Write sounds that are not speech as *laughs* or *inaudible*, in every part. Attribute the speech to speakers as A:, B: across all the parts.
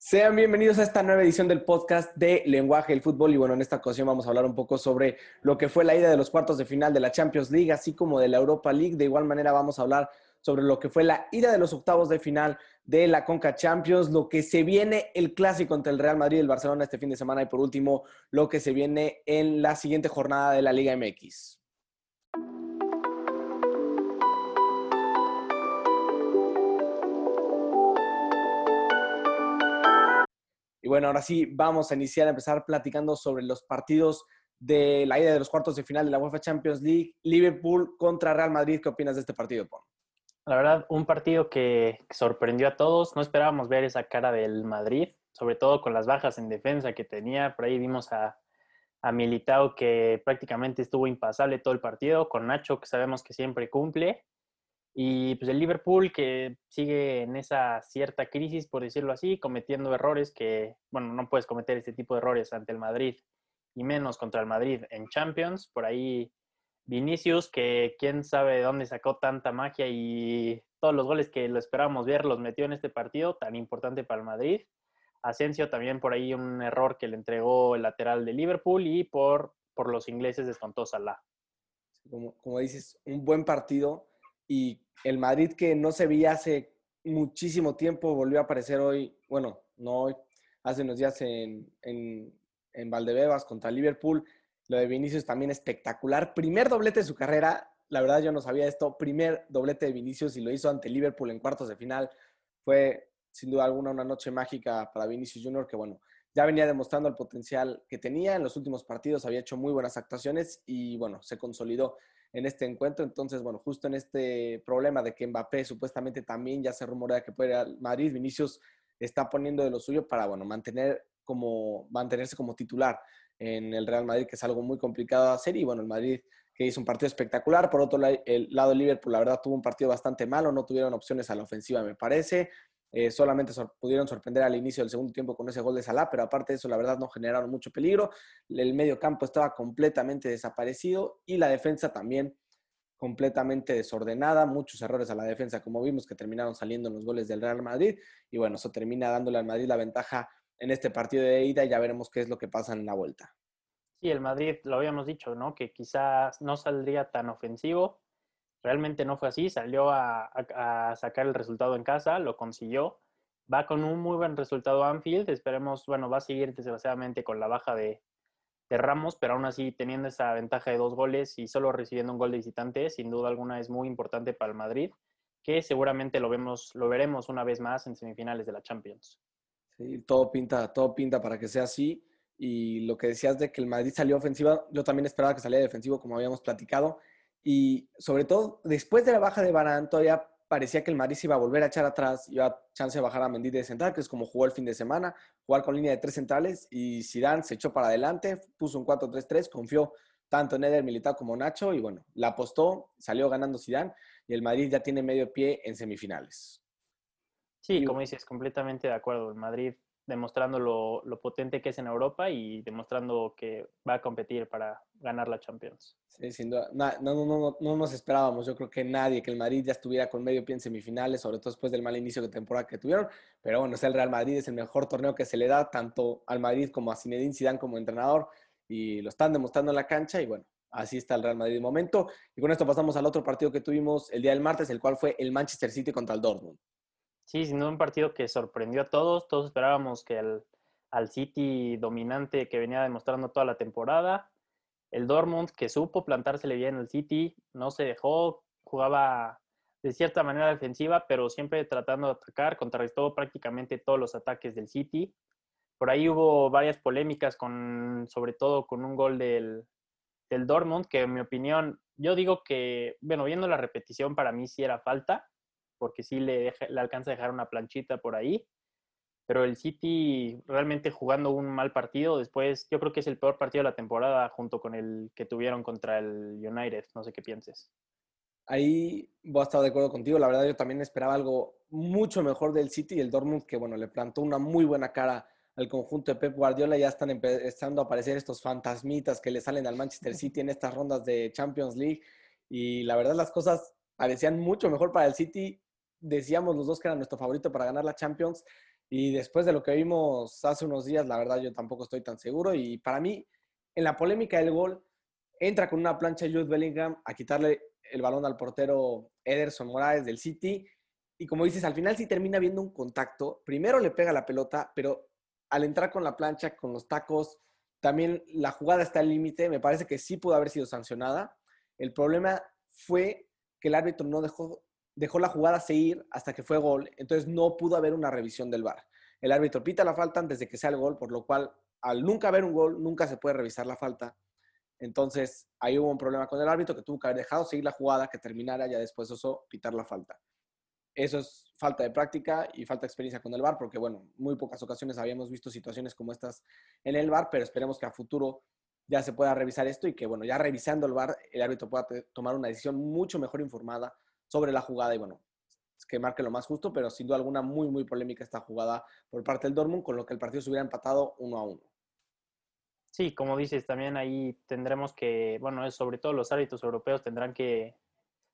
A: Sean bienvenidos a esta nueva edición del podcast de Lenguaje del Fútbol. Y bueno, en esta ocasión vamos a hablar un poco sobre lo que fue la ida de los cuartos de final de la Champions League, así como de la Europa League. De igual manera vamos a hablar sobre lo que fue la ida de los octavos de final de la Conca Champions, lo que se viene el clásico entre el Real Madrid y el Barcelona este fin de semana y por último lo que se viene en la siguiente jornada de la Liga MX. Y bueno, ahora sí, vamos a iniciar a empezar platicando sobre los partidos de la ida de los cuartos de final de la UEFA Champions League, Liverpool contra Real Madrid. ¿Qué opinas de este partido, Pon?
B: La verdad, un partido que sorprendió a todos. No esperábamos ver esa cara del Madrid, sobre todo con las bajas en defensa que tenía. Por ahí vimos a, a Militao que prácticamente estuvo impasable todo el partido, con Nacho que sabemos que siempre cumple. Y pues el Liverpool que sigue en esa cierta crisis, por decirlo así, cometiendo errores que, bueno, no puedes cometer este tipo de errores ante el Madrid y menos contra el Madrid en Champions. Por ahí Vinicius, que quién sabe de dónde sacó tanta magia y todos los goles que lo esperábamos ver los metió en este partido tan importante para el Madrid. Asensio también por ahí un error que le entregó el lateral de Liverpool y por, por los ingleses descontó Salah.
A: Como, como dices, un buen partido y el Madrid que no se veía hace muchísimo tiempo volvió a aparecer hoy, bueno, no hoy, hace unos días en, en, en Valdebebas contra Liverpool. Lo de Vinicius también espectacular. Primer doblete de su carrera. La verdad yo no sabía esto. Primer doblete de Vinicius y lo hizo ante Liverpool en cuartos de final. Fue sin duda alguna una noche mágica para Vinicius Junior que bueno, ya venía demostrando el potencial que tenía. En los últimos partidos había hecho muy buenas actuaciones y bueno, se consolidó en este encuentro. Entonces, bueno, justo en este problema de que Mbappé supuestamente también ya se rumorea que puede ir al Madrid, Vinicius está poniendo de lo suyo para, bueno, mantener como, mantenerse como titular en el Real Madrid, que es algo muy complicado de hacer. Y bueno, el Madrid que hizo un partido espectacular. Por otro lado, el lado Liverpool, la verdad, tuvo un partido bastante malo, no tuvieron opciones a la ofensiva, me parece. Eh, solamente pudieron sorprender al inicio del segundo tiempo con ese gol de Salah, pero aparte de eso, la verdad, no generaron mucho peligro. El medio campo estaba completamente desaparecido y la defensa también completamente desordenada, muchos errores a la defensa, como vimos que terminaron saliendo en los goles del Real Madrid. Y bueno, eso termina dándole al Madrid la ventaja en este partido de ida y ya veremos qué es lo que pasa en la vuelta.
B: Sí, el Madrid, lo habíamos dicho, ¿no? Que quizás no saldría tan ofensivo, Realmente no fue así, salió a, sacar el resultado en casa, lo consiguió. Va con un muy buen resultado Anfield, esperemos, bueno, va a seguir desgraciadamente con la baja de, Ramos, pero aún así teniendo esa ventaja de dos goles y solo recibiendo un gol de visitante, sin duda alguna es muy importante para el Madrid, que seguramente lo, vemos, lo veremos una vez más en semifinales de la Champions.
A: Sí, todo pinta, todo pinta para que sea así. Y lo que decías de que el Madrid salió ofensiva, yo también esperaba que saliera defensivo, como habíamos platicado. Y sobre todo, después de la baja de Barán, todavía parecía que el Madrid se iba a volver a echar atrás, iba chance de bajar a Mendy de central, que es como jugó el fin de semana, jugar con línea de tres centrales, y Zidane se echó para adelante, puso un 4-3-3, confió tanto en Eder Militao como Nacho, y bueno, la apostó, salió ganando Zidane, y el Madrid ya tiene medio pie en semifinales.
B: Sí, como dices, completamente de acuerdo. El Madrid demostrando lo, potente que es en Europa y demostrando que va a competir para ganar la Champions.
A: Sí, sin duda. No, no, no, no, nos esperábamos, yo creo que nadie, que el Madrid ya estuviera con medio pie en semifinales, sobre todo después del mal inicio de temporada que tuvieron. Pero bueno, es el Real Madrid, es el mejor torneo que se le da tanto al Madrid como a Zinedine Zidane como entrenador y lo están demostrando en la cancha y bueno, así está el Real Madrid de momento. Y con esto pasamos al otro partido que tuvimos el día del martes, el cual fue el Manchester City contra el Dortmund.
B: Sí, sin duda un partido que sorprendió a todos. Todos esperábamos que al City dominante que venía demostrando toda la temporada, el Dortmund que supo plantársele bien al City, no se dejó, jugaba de cierta manera defensiva, pero siempre tratando de atacar, contrarrestó prácticamente todos los ataques del City. Por ahí hubo varias polémicas, con, sobre todo con un gol del, del Dortmund, que en mi opinión, yo digo que, bueno, viendo la repetición, para mí sí era falta, porque sí le, le alcanza a dejar una planchita por ahí. Pero el City realmente jugando un mal partido, después yo creo que es el peor partido de la temporada junto con el que tuvieron contra el United. No sé qué pienses.
A: Ahí voy a estar de acuerdo contigo. La verdad yo también esperaba algo mucho mejor del City y el Dortmund que, bueno, le plantó una muy buena cara al conjunto de Pep Guardiola. Ya están empezando a aparecer estos fantasmitas que le salen al Manchester City en estas rondas de Champions League. Y la verdad las cosas parecían mucho mejor para el City decíamos los dos que era nuestro favorito para ganar la Champions Y después de lo que vimos hace unos días, la verdad yo tampoco estoy tan seguro. Y para mí, en la polémica del gol, entra con una plancha Jude Bellingham a quitarle el balón al portero Ederson Morales del City. Y como dices, al final sí termina viendo un contacto. Primero le pega la pelota, pero al entrar con la plancha, con los tacos, también la jugada está al límite. Me parece que sí pudo haber sido sancionada. El problema fue que el árbitro no dejó, dejó la jugada seguir hasta que fue gol. Entonces no pudo haber una revisión del VAR. El árbitro pita la falta antes de que sea el gol, por lo cual al nunca haber un gol, nunca se puede revisar la falta. Entonces, ahí hubo un problema con el árbitro que tuvo que haber dejado seguir la jugada, que terminara, ya después eso, pitar la falta. Eso es falta de práctica y falta de experiencia con el VAR, porque, bueno, muy pocas ocasiones habíamos visto situaciones como estas en el VAR, pero esperemos que a futuro ya se pueda revisar esto y que, bueno, ya revisando el VAR, el árbitro pueda tomar una decisión mucho mejor informada sobre la jugada y, bueno, que marque lo más justo, pero sin duda alguna muy, muy polémica esta jugada por parte del Dortmund, con lo que el partido se hubiera empatado uno a uno.
B: Sí, como dices, también ahí tendremos que, bueno, sobre todo los árbitros europeos tendrán que,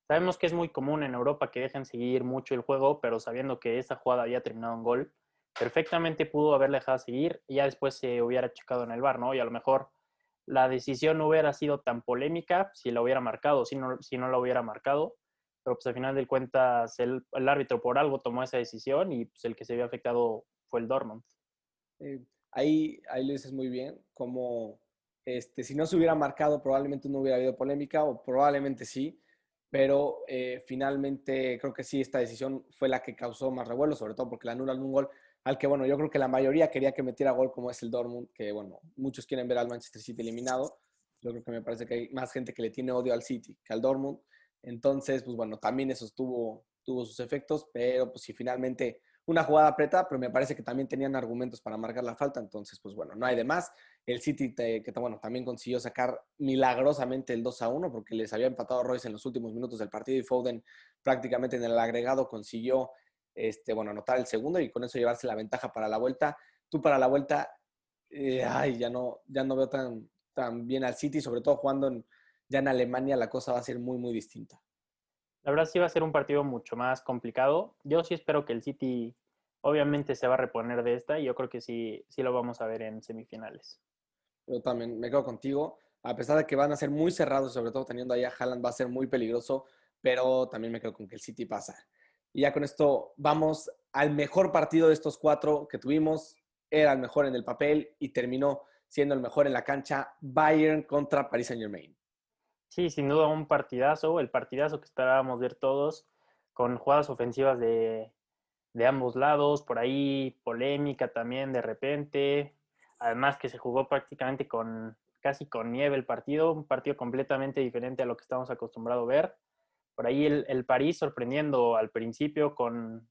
B: sabemos que es muy común en Europa que dejen seguir mucho el juego, pero sabiendo que esa jugada había terminado en gol, perfectamente pudo haberle dejado seguir y ya después se hubiera checado en el bar, ¿no? Y a lo mejor la decisión no hubiera sido tan polémica si la hubiera marcado, si no, si no la hubiera marcado, pero pues al final de cuentas el, el árbitro por algo tomó esa decisión y pues el que se vio afectado fue el Dortmund.
A: Eh, ahí, ahí lo dices muy bien, como este, si no se hubiera marcado probablemente no hubiera habido polémica o probablemente sí, pero eh, finalmente creo que sí, esta decisión fue la que causó más revuelo, sobre todo porque le anulan un gol al que, bueno, yo creo que la mayoría quería que metiera gol como es el Dortmund, que, bueno, muchos quieren ver al Manchester City eliminado. Yo creo que me parece que hay más gente que le tiene odio al City que al Dortmund. Entonces, pues bueno, también eso tuvo, tuvo sus efectos, pero pues si finalmente una jugada apretada, pero me parece que también tenían argumentos para marcar la falta, entonces pues bueno, no hay de más. El City que bueno, también consiguió sacar milagrosamente el 2 a 1 porque les había empatado Royce en los últimos minutos del partido y Foden prácticamente en el agregado consiguió este, bueno, anotar el segundo y con eso llevarse la ventaja para la vuelta. Tú para la vuelta, eh, ay, ya no, ya no veo tan, tan bien al City, sobre todo jugando en, ya en Alemania la cosa va a ser muy, muy distinta.
B: La verdad sí va a ser un partido mucho más complicado. Yo sí espero que el City obviamente se va a reponer de esta y yo creo que sí, sí lo vamos a ver en semifinales.
A: Yo también me quedo contigo. A pesar de que van a ser muy cerrados, sobre todo teniendo ahí a Haaland, va a ser muy peligroso, pero también me quedo con que el City pasa. Y ya con esto vamos al mejor partido de estos cuatro que tuvimos. Era el mejor en el papel y terminó siendo el mejor en la cancha. Bayern contra Paris Saint Germain.
B: Sí, sin duda un partidazo, el partidazo que esperábamos ver todos, con jugadas ofensivas de, ambos lados, por ahí polémica también de repente, además que se jugó prácticamente con casi con nieve el partido, un partido completamente diferente a lo que estamos acostumbrados a ver. Por ahí el, París sorprendiendo al principio con,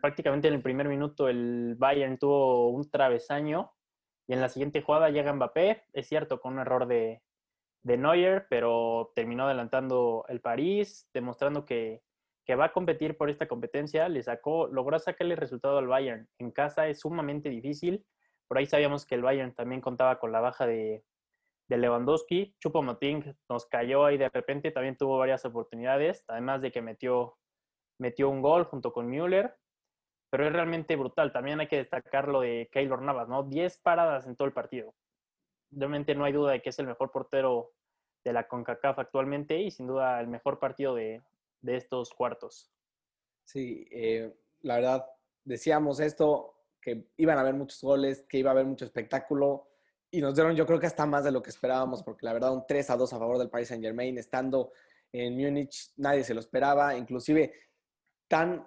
B: prácticamente en el primer minuto el Bayern tuvo un travesaño y en la siguiente jugada llega Mbappé, es cierto, con un error de, de Neuer, pero terminó adelantando el París, demostrando que, va a competir por esta competencia. Le sacó, logró sacarle el resultado al Bayern. En casa es sumamente difícil. Por ahí sabíamos que el Bayern también contaba con la baja de, de Lewandowski. Chupo Moting nos cayó ahí de repente, también tuvo varias oportunidades, además de que metió, metió un gol junto con Müller. Pero es realmente brutal. También hay que destacar lo de Keylor Navas, ¿no? 10 paradas en todo el partido realmente no hay duda de que es el mejor portero de la CONCACAF actualmente y sin duda el mejor partido de, estos cuartos.
A: Sí, eh, la verdad, decíamos esto, que iban a haber muchos goles, que iba a haber mucho espectáculo y nos dieron yo creo que hasta más de lo que esperábamos, porque la verdad un 3 a 2 a favor del Paris Saint Germain, estando en Múnich, nadie se lo esperaba, inclusive tan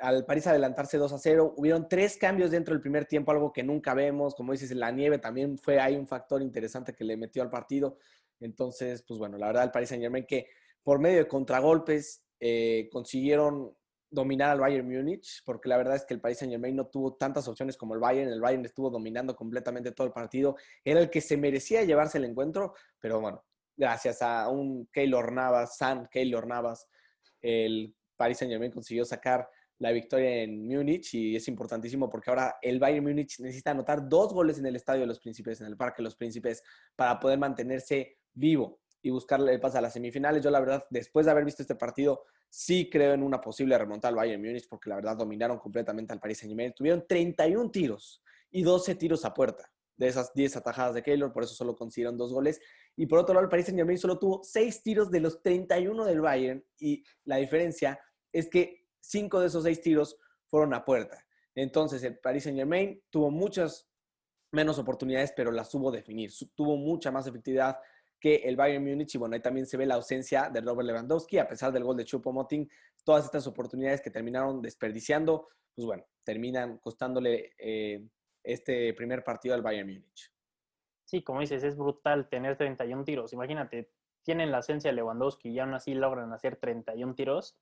A: al París adelantarse 2 a 0. Hubieron tres cambios dentro del primer tiempo, algo que nunca vemos. Como dices, la nieve también fue ahí un factor interesante que le metió al partido. Entonces, pues bueno, la verdad, el Paris Saint Germain que por medio de contragolpes eh, consiguieron dominar al Bayern Múnich, porque la verdad es que el Paris Saint Germain no tuvo tantas opciones como el Bayern. El Bayern estuvo dominando completamente todo el partido. Era el que se merecía llevarse el encuentro, pero bueno, gracias a un Keylor Navas, San Keylor Navas, el Paris Saint Germain consiguió sacar la victoria en Múnich y es importantísimo porque ahora el Bayern Múnich necesita anotar dos goles en el Estadio de los Príncipes, en el Parque de los Príncipes, para poder mantenerse vivo y buscarle el pase a las semifinales. Yo la verdad, después de haber visto este partido, Sí creo en una posible remontada al Bayern Múnich porque la verdad dominaron completamente al Paris Saint-Germain. Tuvieron 31 tiros y 12 tiros a puerta de esas 10 atajadas de Keylor, por eso solo consiguieron dos goles. Y por otro lado, el Paris Saint-Germain solo tuvo 6 tiros de los 31 del Bayern y la diferencia es que 5 de esos 6 tiros fueron a puerta. Entonces, el Paris Saint-Germain tuvo muchas menos oportunidades, pero las supo definir. Tuvo mucha más efectividad que el Bayern Múnich y bueno, ahí también se ve la ausencia de Robert Lewandowski, a pesar del gol de Choupo-Moting, todas estas oportunidades que terminaron desperdiciando, pues bueno, terminan costándole eh, este primer partido al Bayern Múnich.
B: Sí, como dices, es brutal tener 31 tiros. Imagínate, tienen la ausencia de Lewandowski y aún así logran hacer 31 tiros.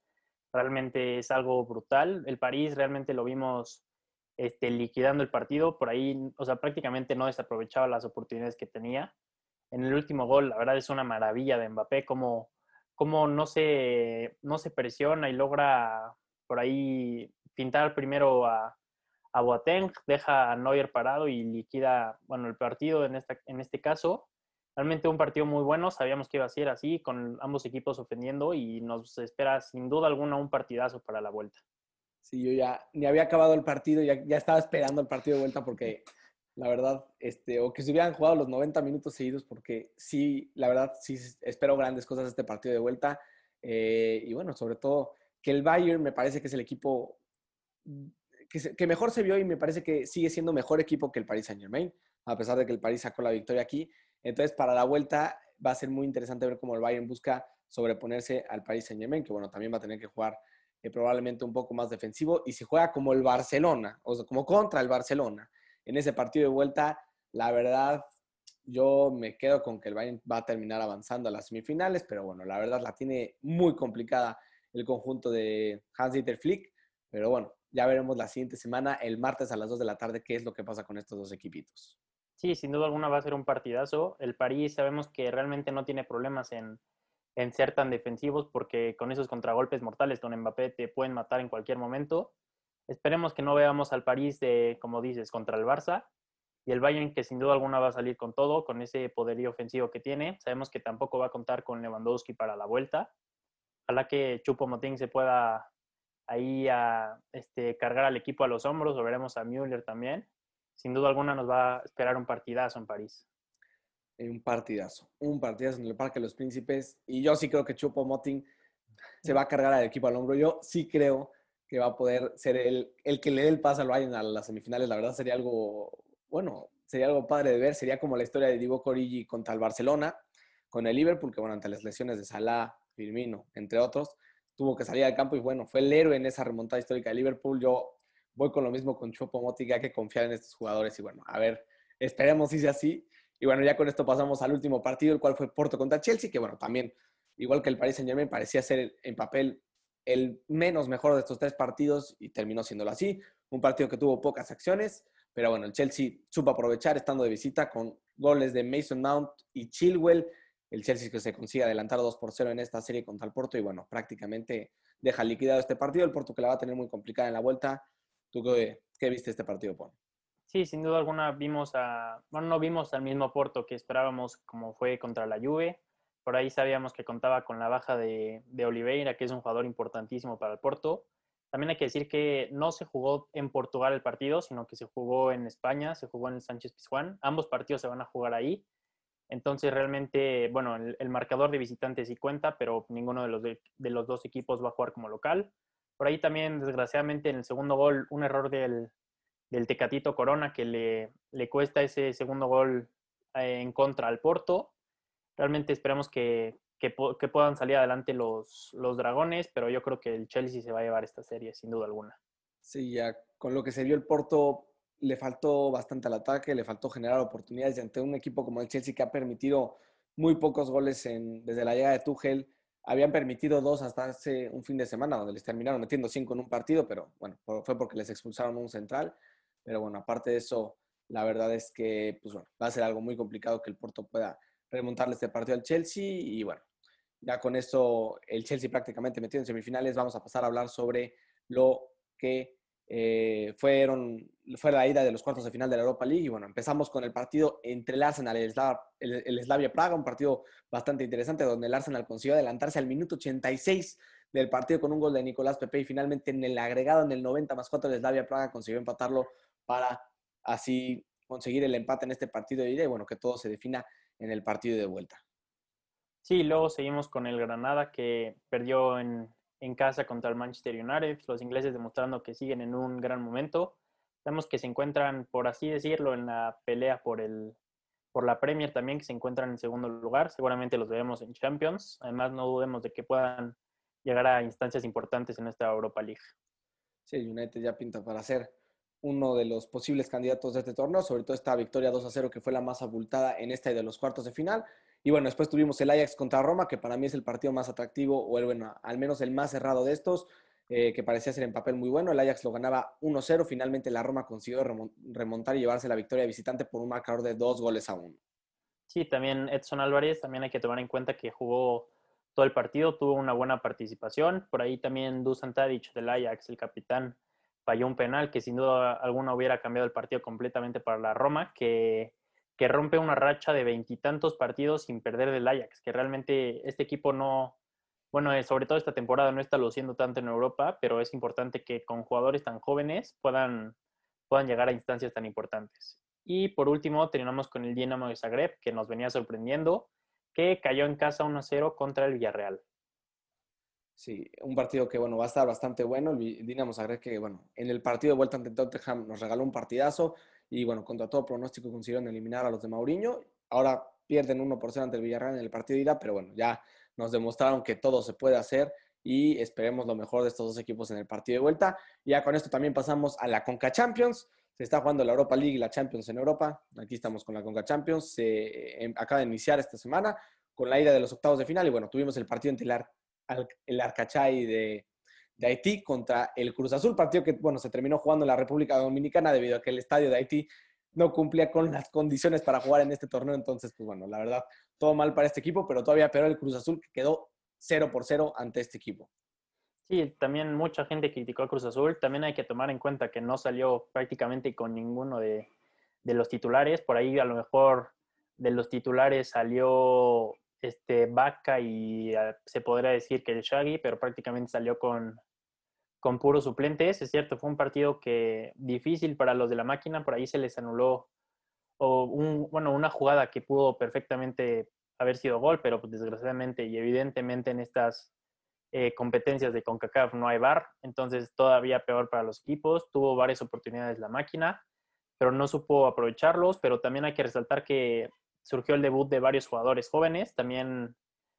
B: Realmente es algo brutal. El París realmente lo vimos este, liquidando el partido. Por ahí, o sea, prácticamente no desaprovechaba las oportunidades que tenía en el último gol, la verdad es una maravilla de Mbappé, como, como no, se, no se presiona y logra por ahí pintar primero a, a Boateng, deja a Neuer parado y liquida, bueno, el partido en, esta, en este caso. Realmente un partido muy bueno, sabíamos que iba a ser así, con ambos equipos ofendiendo y nos espera sin duda alguna un partidazo para la vuelta.
A: Sí, yo ya ni había acabado el partido, ya estaba esperando el partido de vuelta porque la verdad, este, o que se hubieran jugado los 90 minutos seguidos, porque sí, la verdad, sí espero grandes cosas este partido de vuelta. Eh, y bueno, sobre todo que el Bayern me parece que es el equipo que, que, mejor se vio y me parece que sigue siendo mejor equipo que el Paris Saint Germain, a pesar de que el París sacó la victoria aquí. Entonces, para la vuelta va a ser muy interesante ver cómo el Bayern busca sobreponerse al Paris Saint Germain, que bueno, también va a tener que jugar eh, probablemente un poco más defensivo. Y si juega como el Barcelona, o sea, como contra el Barcelona, en ese partido de vuelta, la verdad, yo me quedo con que el Bayern va a terminar avanzando a las semifinales, pero bueno, la verdad la tiene muy complicada el conjunto de Hans-Dieter Flick, pero bueno, ya veremos la siguiente semana, el martes a las 2 de la tarde, qué es lo que pasa con estos dos equipitos.
B: Sí, sin duda alguna va a ser un partidazo. El París sabemos que realmente no tiene problemas en, en ser tan defensivos porque con esos contragolpes mortales con Mbappé te pueden matar en cualquier momento. Esperemos que no veamos al París de, como dices, contra el Barça y el Bayern que sin duda alguna va a salir con todo, con ese poderío ofensivo que tiene. Sabemos que tampoco va a contar con Lewandowski para la vuelta. Ojalá que Chupo Motín se pueda ahí a, este, cargar al equipo a los hombros, o veremos a Müller también. Sin duda alguna nos va a esperar un partidazo en París.
A: Un partidazo, un partidazo en el Parque de los Príncipes. Y yo sí creo que Chupo Motín se va a cargar al equipo al hombro. Yo sí creo que va a poder ser el, el que le dé el paso al Bayern a las semifinales. La verdad sería algo, bueno, sería algo padre de ver. Sería como la historia de Divo Corigi contra el Barcelona, con el Liverpool, que bueno, ante las lesiones de Salah, Firmino, entre otros, tuvo que salir al campo y bueno, fue el héroe en esa remontada histórica de Liverpool. Yo voy con lo mismo con Chopo Motti, hay que confiar en estos jugadores y bueno, a ver, esperemos si sea así. Y bueno, ya con esto pasamos al último partido, el cual fue Porto contra Chelsea, que bueno, también, igual que el Paris Saint Germain, parecía ser en papel el menos mejor de estos tres partidos y terminó siéndolo así. Un partido que tuvo pocas acciones, pero bueno, el Chelsea supo aprovechar estando de visita con goles de Mason Mount y Chilwell. El Chelsea que se consigue adelantar 2 por 0 en esta serie contra el Porto y bueno, prácticamente deja liquidado este partido. El Porto que la va a tener muy complicada en la vuelta. ¿Tú qué, qué viste este partido, Pon?
B: Sí, sin duda alguna vimos a, bueno, no vimos al mismo Porto que esperábamos como fue contra la Juve. Por ahí sabíamos que contaba con la baja de, Oliveira, que es un jugador importantísimo para el Porto. También hay que decir que no se jugó en Portugal el partido, sino que se jugó en España, se jugó en Sánchez Pizjuán. Ambos partidos se van a jugar ahí. Entonces, realmente, bueno, el, marcador de visitantes sí cuenta, pero ninguno de los, de, los dos equipos va a jugar como local. Por ahí también, desgraciadamente, en el segundo gol, un error del, del Tecatito Corona que le, le cuesta ese segundo gol eh, en contra al Porto realmente esperamos que, que, puedan salir adelante los, los dragones, pero yo creo que el Chelsea se va a llevar esta serie, sin duda alguna.
A: Sí, ya con lo que se vio el Porto, le faltó bastante al ataque, le faltó generar oportunidades y ante un equipo como el Chelsea que ha permitido muy pocos goles en, desde la llegada de Tuchel. Habían permitido dos hasta hace un fin de semana, donde les terminaron metiendo cinco en un partido, pero bueno, fue porque les expulsaron un central. Pero bueno, aparte de eso, la verdad es que pues bueno, va a ser algo muy complicado que el Porto pueda remontarle este partido al Chelsea y bueno, ya con eso el Chelsea prácticamente metido en semifinales, vamos a pasar a hablar sobre lo que eh, fueron, fue la ida de los cuartos de final de la Europa League y bueno, empezamos con el partido entre el Arsenal y el, Slavia Praga, un partido bastante interesante donde el Arsenal consiguió adelantarse al minuto 86 del partido con un gol de Nicolás Pepe y finalmente en el agregado en el 90 más 4 de Slavia Praga consiguió empatarlo para así conseguir el empate en este partido de ida y bueno, que todo se defina en el partido de vuelta.
B: Sí, luego seguimos con el Granada que perdió en, en casa contra el Manchester United, los ingleses demostrando que siguen en un gran momento. Vemos que se encuentran, por así decirlo, en la pelea por el, por la Premier también, que se encuentran en segundo lugar. Seguramente los veremos en Champions. Además, no dudemos de que puedan llegar a instancias importantes en esta Europa League.
A: Sí, United ya pinta para ser uno de los posibles candidatos de este torneo, sobre todo esta victoria 2 a 0 que fue la más abultada en esta y de los cuartos de final. Y bueno, después tuvimos el Ajax contra Roma, que para mí es el partido más atractivo, o el, bueno, al menos el más cerrado de estos, eh, que parecía ser en papel muy bueno. El Ajax lo ganaba 1-0, finalmente la Roma consiguió remontar y llevarse la victoria visitante por un marcador de dos goles a uno.
B: Sí, también Edson Álvarez, también hay que tomar en cuenta que jugó todo el partido, tuvo una buena participación. Por ahí también Dusan Tadic del Ajax, el capitán, falló un penal que sin duda alguna hubiera cambiado el partido completamente para la Roma, que, rompe una racha de veintitantos partidos sin perder del Ajax, que realmente este equipo no, bueno, eh, sobre todo esta temporada no está luciendo tanto en Europa, pero es importante que con jugadores tan jóvenes puedan, puedan llegar a instancias tan importantes. Y por último, terminamos con el Dinamo de Zagreb, que nos venía sorprendiendo, que cayó en casa 1-0 contra el Villarreal.
A: Sí, un partido que, bueno, va a estar bastante bueno. El Dinamo Zagreb que, bueno, en el partido de vuelta ante Tottenham nos regaló un partidazo y, bueno, contra todo pronóstico consiguieron eliminar a los de Mauriño. Ahora pierden 1 por 0 ante el Villarreal en el partido de ida, pero bueno, ya nos demostraron que todo se puede hacer y esperemos lo mejor de estos dos equipos en el partido de vuelta. Ya con esto también pasamos a la Conca Champions. Se está jugando la Europa League y la Champions en Europa. Aquí estamos con la Conca Champions. Se em, acaba de iniciar esta semana con la ida de los octavos de final y bueno, tuvimos el partido entre el el Arcachay de, de, Haití contra el Cruz Azul, partido que, bueno, se terminó jugando en la República Dominicana debido a que el estadio de Haití no cumplía con las condiciones para jugar en este torneo. Entonces, pues bueno, la verdad, todo mal para este equipo, pero todavía peor el Cruz Azul que quedó 0 por 0 ante este equipo.
B: Sí, también mucha gente criticó a Cruz Azul. También hay que tomar en cuenta que no salió prácticamente con ninguno de, de los titulares. Por ahí a lo mejor de los titulares salió este, Vaca y ah, se podría decir que el Shaggy, pero prácticamente salió con, con puros suplentes. Es cierto, fue un partido que difícil para los de la máquina, por ahí se les anuló o bueno, una jugada que pudo perfectamente haber sido gol, pero pues, desgraciadamente y evidentemente en estas eh, competencias de CONCACAF no hay VAR, entonces todavía peor para los equipos. Tuvo varias oportunidades la máquina, pero no supo aprovecharlos, pero también hay que resaltar que surgió el debut de varios jugadores jóvenes. También,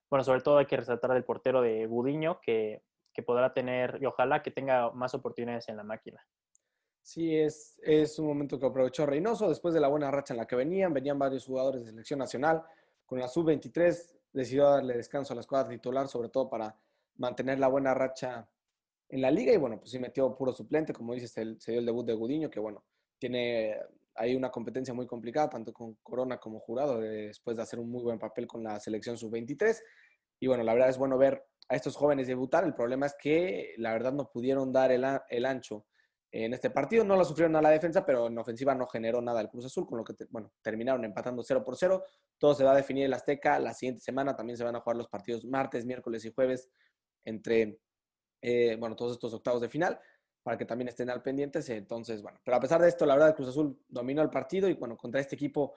B: bueno, sobre todo hay que resaltar del portero de Gudiño, que, que podrá tener, y ojalá que tenga más oportunidades en la máquina.
A: Sí, es, es un momento que aprovechó Reynoso después de la buena racha en la que venían. Venían varios jugadores de selección nacional. Con la sub-23 decidió darle descanso a la escuadra titular, sobre todo para mantener la buena racha en la liga. Y bueno, pues sí metió puro suplente. Como dices, se, dio el debut de Gudiño, que bueno, tiene hay una competencia muy complicada, tanto con Corona como Jurado, después de hacer un muy buen papel con la selección sub-23. Y bueno, la verdad es bueno ver a estos jóvenes debutar. El problema es que la verdad no pudieron dar el, el ancho en este partido. No lo sufrieron a la defensa, pero en ofensiva no generó nada el Cruz Azul, con lo que, bueno, terminaron empatando 0 por 0. Todo se va a definir el Azteca la siguiente semana. También se van a jugar los partidos martes, miércoles y jueves entre, eh, bueno, todos estos octavos de final para que también estén al pendientes. Entonces, bueno, pero a pesar de esto, la verdad, Cruz Azul dominó el partido y bueno, contra este equipo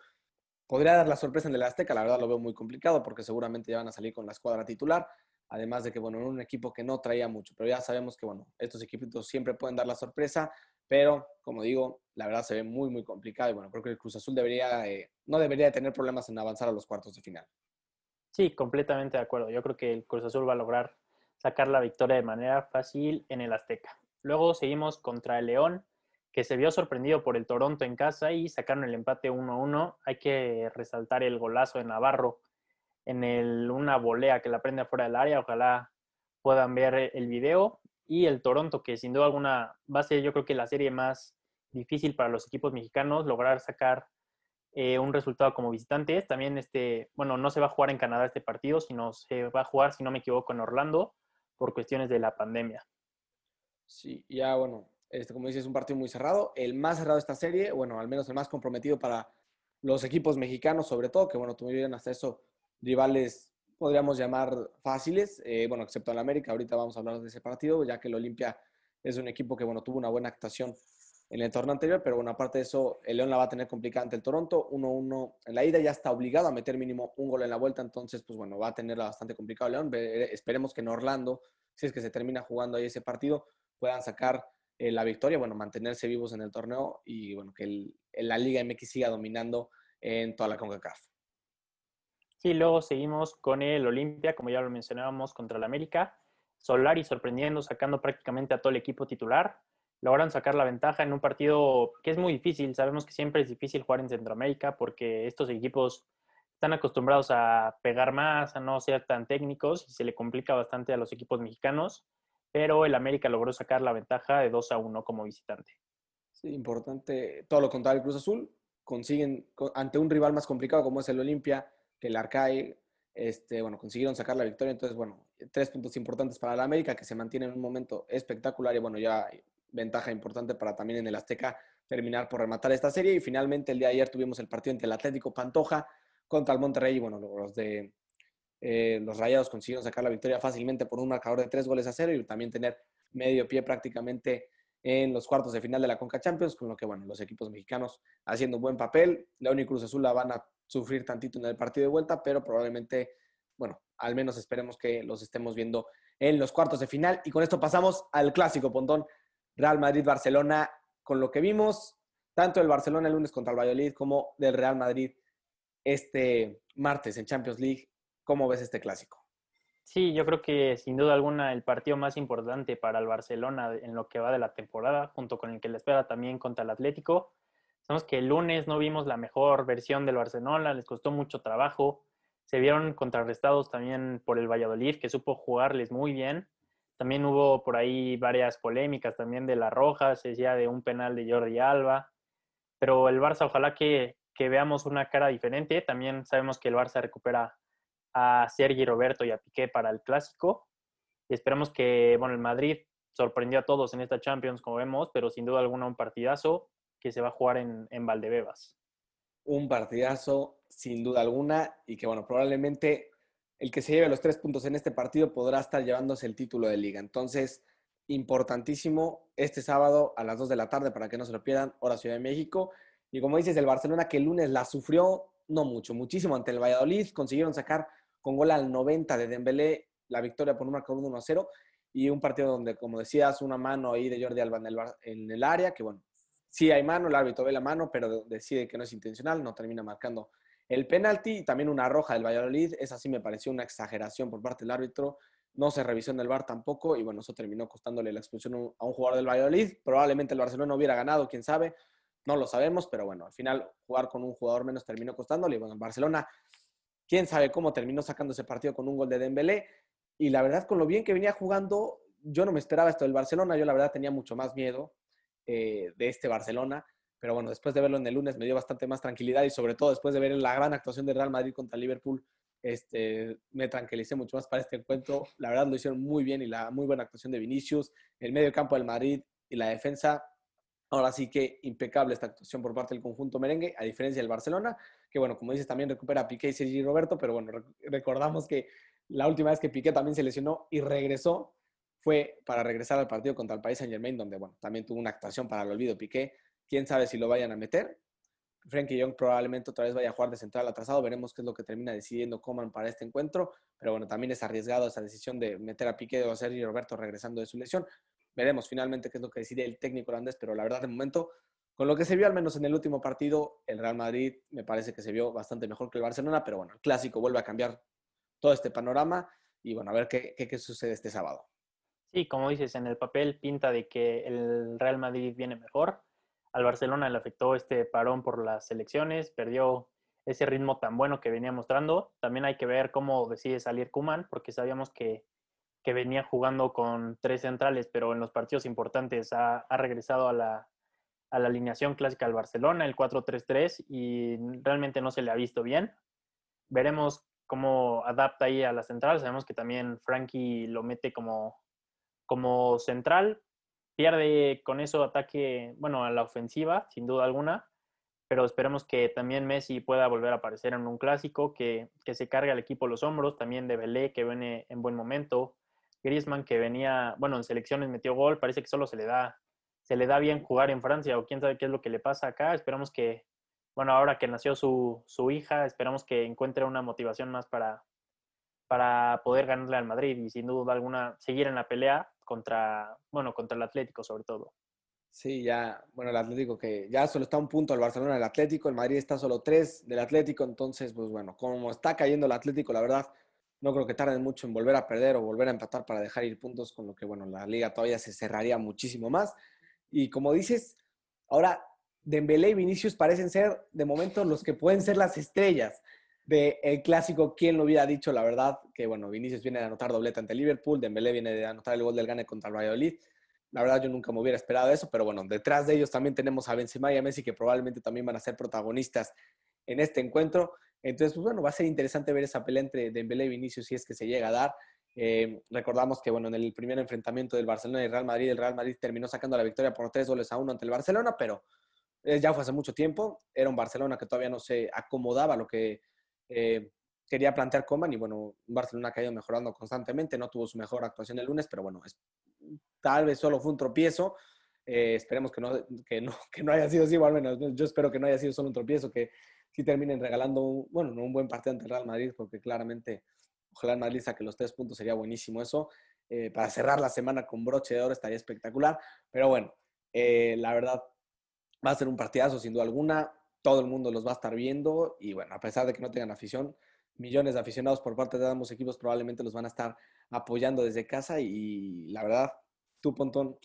A: podría dar la sorpresa en el Azteca. La verdad lo veo muy complicado porque seguramente ya van a salir con la escuadra titular. Además de que, bueno, era un equipo que no traía mucho, pero ya sabemos que, bueno, estos equipos siempre pueden dar la sorpresa, pero como digo, la verdad se ve muy, muy complicado y bueno, creo que el Cruz Azul debería, eh, no debería tener problemas en avanzar a los cuartos de final.
B: Sí, completamente de acuerdo. Yo creo que el Cruz Azul va a lograr sacar la victoria de manera fácil en el Azteca. Luego seguimos contra el León, que se vio sorprendido por el Toronto en casa y sacaron el empate 1-1. Hay que resaltar el golazo de Navarro en el, una volea que la prende afuera del área. Ojalá puedan ver el video. Y el Toronto, que sin duda alguna va a ser yo creo que la serie más difícil para los equipos mexicanos, lograr sacar eh, un resultado como visitantes. También, este, bueno, no se va a jugar en Canadá este partido, sino se va a jugar, si no me equivoco, en Orlando por cuestiones de la pandemia.
A: Sí, ya bueno, este, como dices, es un partido muy cerrado. El más cerrado de esta serie, bueno, al menos el más comprometido para los equipos mexicanos, sobre todo, que bueno, tuvieron hasta eso rivales podríamos llamar fáciles, eh, bueno, excepto en América, ahorita vamos a hablar de ese partido, ya que el Olimpia es un equipo que, bueno, tuvo una buena actuación en el torneo anterior, pero bueno, aparte de eso, el León la va a tener complicada ante el Toronto, 1-1 en la ida, ya está obligado a meter mínimo un gol en la vuelta, entonces, pues bueno, va a tenerla bastante complicado el León, esperemos que en Orlando, si es que se termina jugando ahí ese partido, puedan sacar eh, la victoria, bueno, mantenerse vivos en el torneo y bueno, que la Liga MX siga dominando en toda la CONCACAF.
B: Sí, luego seguimos con el Olimpia, como ya lo mencionábamos, contra el América. Solari sorprendiendo, sacando prácticamente a todo el equipo titular. Logran sacar la ventaja en un partido que es muy difícil. Sabemos que siempre es difícil jugar en Centroamérica porque estos equipos están acostumbrados a pegar más, a no ser tan técnicos y se le complica bastante a los equipos mexicanos. Pero el América logró sacar la ventaja de 2 a 1 como visitante.
A: Sí, importante. Todo lo contrario, el Cruz Azul consiguen ante un rival más complicado como es el Olimpia que el Arcai, este, bueno, consiguieron sacar la victoria. Entonces, bueno, tres puntos importantes para la América, que se mantiene en un momento espectacular y, bueno, ya ventaja importante para también en el Azteca terminar por rematar esta serie. Y finalmente, el día de ayer tuvimos el partido entre el Atlético Pantoja contra el Monterrey. Y, bueno, los de eh, los Rayados consiguieron sacar la victoria fácilmente por un marcador de tres goles a cero y también tener medio pie prácticamente en los cuartos de final de la Conca Champions, con lo que, bueno, los equipos mexicanos haciendo un buen papel. León y Cruz Azul la van a sufrir tantito en el partido de vuelta, pero probablemente, bueno, al menos esperemos que los estemos viendo en los cuartos de final. Y con esto pasamos al clásico, Pontón, Real Madrid-Barcelona, con lo que vimos, tanto el Barcelona el lunes contra el Valladolid como del Real Madrid este martes en Champions League. ¿Cómo ves este clásico?
B: Sí, yo creo que sin duda alguna el partido más importante para el Barcelona en lo que va de la temporada, junto con el que le espera también contra el Atlético. Sabemos que el lunes no vimos la mejor versión del Barcelona, les costó mucho trabajo. Se vieron contrarrestados también por el Valladolid, que supo jugarles muy bien. También hubo por ahí varias polémicas también de la Roja, se decía de un penal de Jordi Alba. Pero el Barça, ojalá que, que veamos una cara diferente. También sabemos que el Barça recupera a Sergi Roberto y a Piqué para el clásico. Y esperamos que, bueno, el Madrid sorprendió a todos en esta Champions, como vemos, pero sin duda alguna un partidazo que se va a jugar en, en Valdebebas.
A: Un partidazo, sin duda alguna, y que bueno, probablemente el que se lleve los tres puntos en este partido podrá estar llevándose el título de liga. Entonces, importantísimo este sábado a las 2 de la tarde para que no se lo pierdan, hora Ciudad de México. Y como dices, el Barcelona que el lunes la sufrió, no mucho, muchísimo ante el Valladolid, consiguieron sacar con gol al 90 de Dembélé la victoria por un marcador 1 0 y un partido donde, como decías, una mano ahí de Jordi Alba en el, en el área, que bueno, sí hay mano, el árbitro ve la mano, pero decide que no es intencional, no termina marcando el penalti y también una roja del Valladolid. Esa sí me pareció una exageración por parte del árbitro. No se revisó en el VAR tampoco y bueno, eso terminó costándole la expulsión a un jugador del Valladolid. Probablemente el Barcelona hubiera ganado, quién sabe, no lo sabemos, pero bueno, al final jugar con un jugador menos terminó costándole. Y bueno, Barcelona, quién sabe cómo terminó sacando ese partido con un gol de Dembélé. Y la verdad, con lo bien que venía jugando, yo no me esperaba esto del Barcelona. Yo la verdad tenía mucho más miedo eh, de este Barcelona. Pero bueno, después de verlo en el lunes me dio bastante más tranquilidad y sobre todo después de ver la gran actuación de Real Madrid contra Liverpool, este, me tranquilicé mucho más para este encuentro. La verdad lo hicieron muy bien y la muy buena actuación de Vinicius, el medio campo del Madrid y la defensa. Ahora sí que impecable esta actuación por parte del conjunto merengue, a diferencia del Barcelona, que bueno, como dices, también recupera a Piqué y Sergi Roberto, pero bueno, recordamos que la última vez que Piqué también se lesionó y regresó, fue para regresar al partido contra el País Saint Germain, donde bueno, también tuvo una actuación para el olvido Piqué. Quién sabe si lo vayan a meter. Frankie Young probablemente otra vez vaya a jugar de central atrasado. Veremos qué es lo que termina decidiendo Coman para este encuentro. Pero bueno, también es arriesgado esa decisión de meter a Piqué o a Sergio Roberto regresando de su lesión. Veremos finalmente qué es lo que decide el técnico holandés, pero la verdad, de momento, con lo que se vio al menos en el último partido, el Real Madrid me parece que se vio bastante mejor que el Barcelona, pero bueno, el clásico vuelve a cambiar todo este panorama y bueno, a ver qué, qué, sucede este sábado.
B: Sí, como dices, en el papel pinta de que el Real Madrid viene mejor. Al Barcelona le afectó este parón por las elecciones, perdió ese ritmo tan bueno que venía mostrando. También hay que ver cómo decide salir Kuman, porque sabíamos que, que venía jugando con tres centrales, pero en los partidos importantes ha, regresado a la, a la alineación clásica del Barcelona, el 4-3-3, y realmente no se le ha visto bien. Veremos cómo adapta ahí a la central. Sabemos que también Frankie lo mete como como central, pierde con eso ataque, bueno, a la ofensiva, sin duda alguna, pero esperemos que también Messi pueda volver a aparecer en un clásico, que, que se cargue al equipo los hombros, también de Belé, que viene en buen momento, Griezmann, que venía, bueno, en selecciones metió gol, parece que solo se le da, se le da bien jugar en Francia, o quién sabe qué es lo que le pasa acá, esperamos que, bueno, ahora que nació su, su hija, esperamos que encuentre una motivación más para, para poder ganarle al Madrid y sin duda alguna seguir en la pelea contra, bueno, contra el Atlético sobre todo.
A: Sí, ya, bueno, el Atlético que ya solo está un punto el Barcelona del Atlético, el Madrid está solo tres del Atlético, entonces, pues bueno, como está cayendo el Atlético, la verdad, no creo que tarden mucho en volver a perder o volver a empatar para dejar ir puntos, con lo que, bueno, la liga todavía se cerraría muchísimo más. Y como dices, ahora Dembélé y Vinicius parecen ser, de momento, los que pueden ser las estrellas del clásico. ¿Quién lo hubiera dicho, la verdad? Que, bueno, Vinicius viene de anotar dobleta ante Liverpool, Dembélé viene de anotar el gol del Gane contra el Valladolid la verdad yo nunca me hubiera esperado eso, pero bueno, detrás de ellos también tenemos a Benzema y a Messi que probablemente también van a ser protagonistas en este encuentro. Entonces, pues bueno, va a ser interesante ver esa pelea entre Dembélé y Vinicius si es que se llega a dar. Eh, recordamos que, bueno, en el primer enfrentamiento del Barcelona y Real Madrid, el Real Madrid terminó sacando la victoria por tres goles a uno ante el Barcelona, pero eh, ya fue hace mucho tiempo. Era un Barcelona que todavía no se acomodaba lo que eh, quería plantear Coman y, bueno, Barcelona ha ido mejorando constantemente. No tuvo su mejor actuación el lunes, pero bueno, es tal vez solo fue un tropiezo. Esperemos que no, que, no, *laughs* que no haya sido así, o al menos yo espero que no haya sido solo un tropiezo, que sí terminen regalando, un, bueno, un buen partido ante el Real Madrid, porque claramente, ojalá el Madrid saque los tres puntos, sería buenísimo eso. Eh, para cerrar la semana con broche de oro estaría espectacular, pero bueno, eh, la verdad va a ser un partidazo sin duda alguna, todo el mundo los va a estar viendo y bueno, a pesar de que no tengan afición, millones de aficionados por parte de ambos equipos probablemente los van a estar apoyando desde casa y la verdad, tú, Pontón,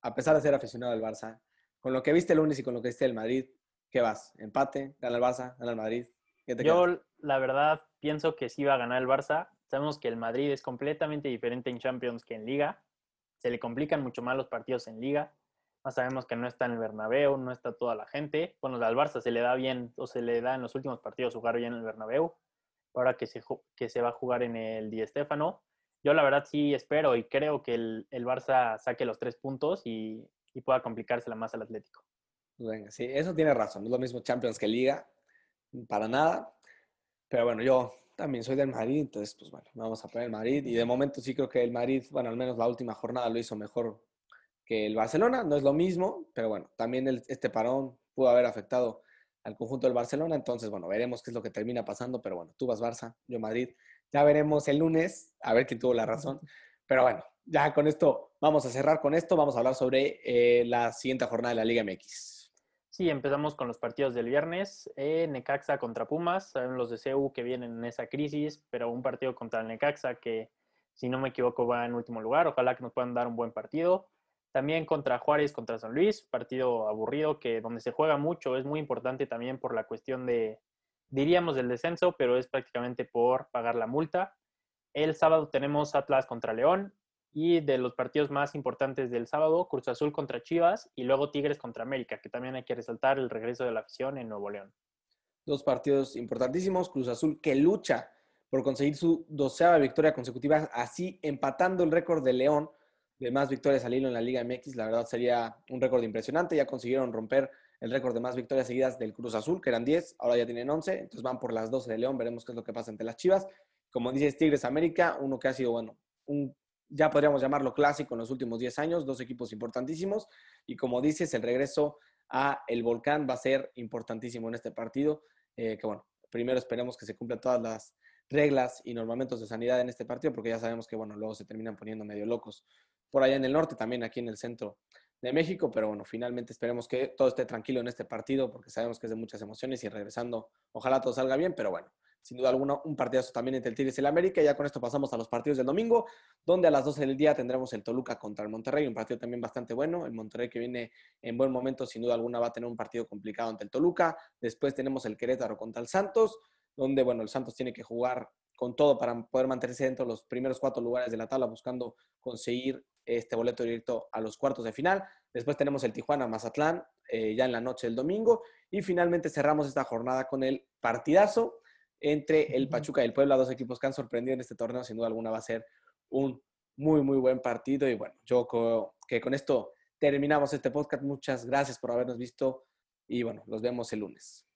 A: a pesar de ser aficionado del Barça, con lo que viste el lunes y con lo que viste el Madrid, ¿qué vas? ¿Empate? ¿Gana el Barça? ¿Gana el Madrid?
B: Yo, la verdad, pienso que sí va a ganar el Barça. Sabemos que el Madrid es completamente diferente en Champions que en Liga. Se le complican mucho más los partidos en Liga. Más sabemos que no está en el Bernabéu, no está toda la gente. Bueno, al Barça se le da bien, o se le da en los últimos partidos jugar bien en el Bernabéu. Ahora que se, que se va a jugar en el Di Stéfano, yo la verdad sí espero y creo que el, el Barça saque los tres puntos y, y pueda complicársela más al Atlético.
A: Eso tiene razón. No es lo mismo Champions que Liga, para nada. Pero bueno, yo también soy del Madrid, entonces, pues bueno, vamos a poner el Madrid. Y de momento sí creo que el Madrid, bueno, al menos la última jornada lo hizo mejor que el Barcelona. No es lo mismo, pero bueno, también este parón pudo haber afectado al conjunto del Barcelona. Entonces, bueno, veremos qué es lo que termina pasando. Pero bueno, tú vas Barça, yo Madrid. Ya veremos el lunes, a ver quién tuvo la razón. Pero bueno, ya con esto vamos a cerrar con esto. Vamos a hablar sobre eh, la siguiente jornada de la Liga MX.
B: Sí, empezamos con los partidos del viernes. Eh, Necaxa contra Pumas. Saben los de CEU que vienen en esa crisis, pero un partido contra el Necaxa que, si no me equivoco, va en último lugar. Ojalá que nos puedan dar un buen partido. También contra Juárez, contra San Luis, partido aburrido que donde se juega mucho es muy importante también por la cuestión de, diríamos del descenso, pero es prácticamente por pagar la multa. El sábado tenemos Atlas contra León y de los partidos más importantes del sábado, Cruz Azul contra Chivas y luego Tigres contra América, que también hay que resaltar el regreso de la afición en Nuevo León.
A: Dos partidos importantísimos, Cruz Azul que lucha por conseguir su doceava victoria consecutiva, así empatando el récord de León de más victorias al hilo en la Liga MX. La verdad sería un récord impresionante, ya consiguieron romper el récord de más victorias seguidas del Cruz Azul, que eran 10, ahora ya tienen 11, entonces van por las 12 de León, veremos qué es lo que pasa entre las Chivas. Como dices, Tigres América, uno que ha sido, bueno, un, ya podríamos llamarlo clásico en los últimos 10 años, dos equipos importantísimos, y como dices, el regreso a el Volcán va a ser importantísimo en este partido, eh, que bueno, primero esperemos que se cumplan todas las reglas y normamentos de sanidad en este partido, porque ya sabemos que, bueno, luego se terminan poniendo medio locos por allá en el norte, también aquí en el centro de México, pero bueno, finalmente esperemos que todo esté tranquilo en este partido porque sabemos que es de muchas emociones y regresando, ojalá todo salga bien, pero bueno, sin duda alguna, un partidazo también entre el Tigres y el América. Ya con esto pasamos a los partidos del domingo, donde a las 12 del día tendremos el Toluca contra el Monterrey, un partido también bastante bueno. El Monterrey que viene en buen momento, sin duda alguna, va a tener un partido complicado ante el Toluca. Después tenemos el Querétaro contra el Santos, donde, bueno, el Santos tiene que jugar con todo para poder mantenerse dentro de los primeros cuatro lugares de la tabla, buscando conseguir este boleto directo a los cuartos de final. Después tenemos el Tijuana-Mazatlán eh, ya en la noche del domingo. Y finalmente cerramos esta jornada con el partidazo entre el Pachuca y el Puebla, dos equipos que han sorprendido en este torneo. Sin duda alguna va a ser un muy, muy buen partido. Y bueno, yo creo que con esto terminamos este podcast. Muchas gracias por habernos visto Y bueno, los vemos el lunes.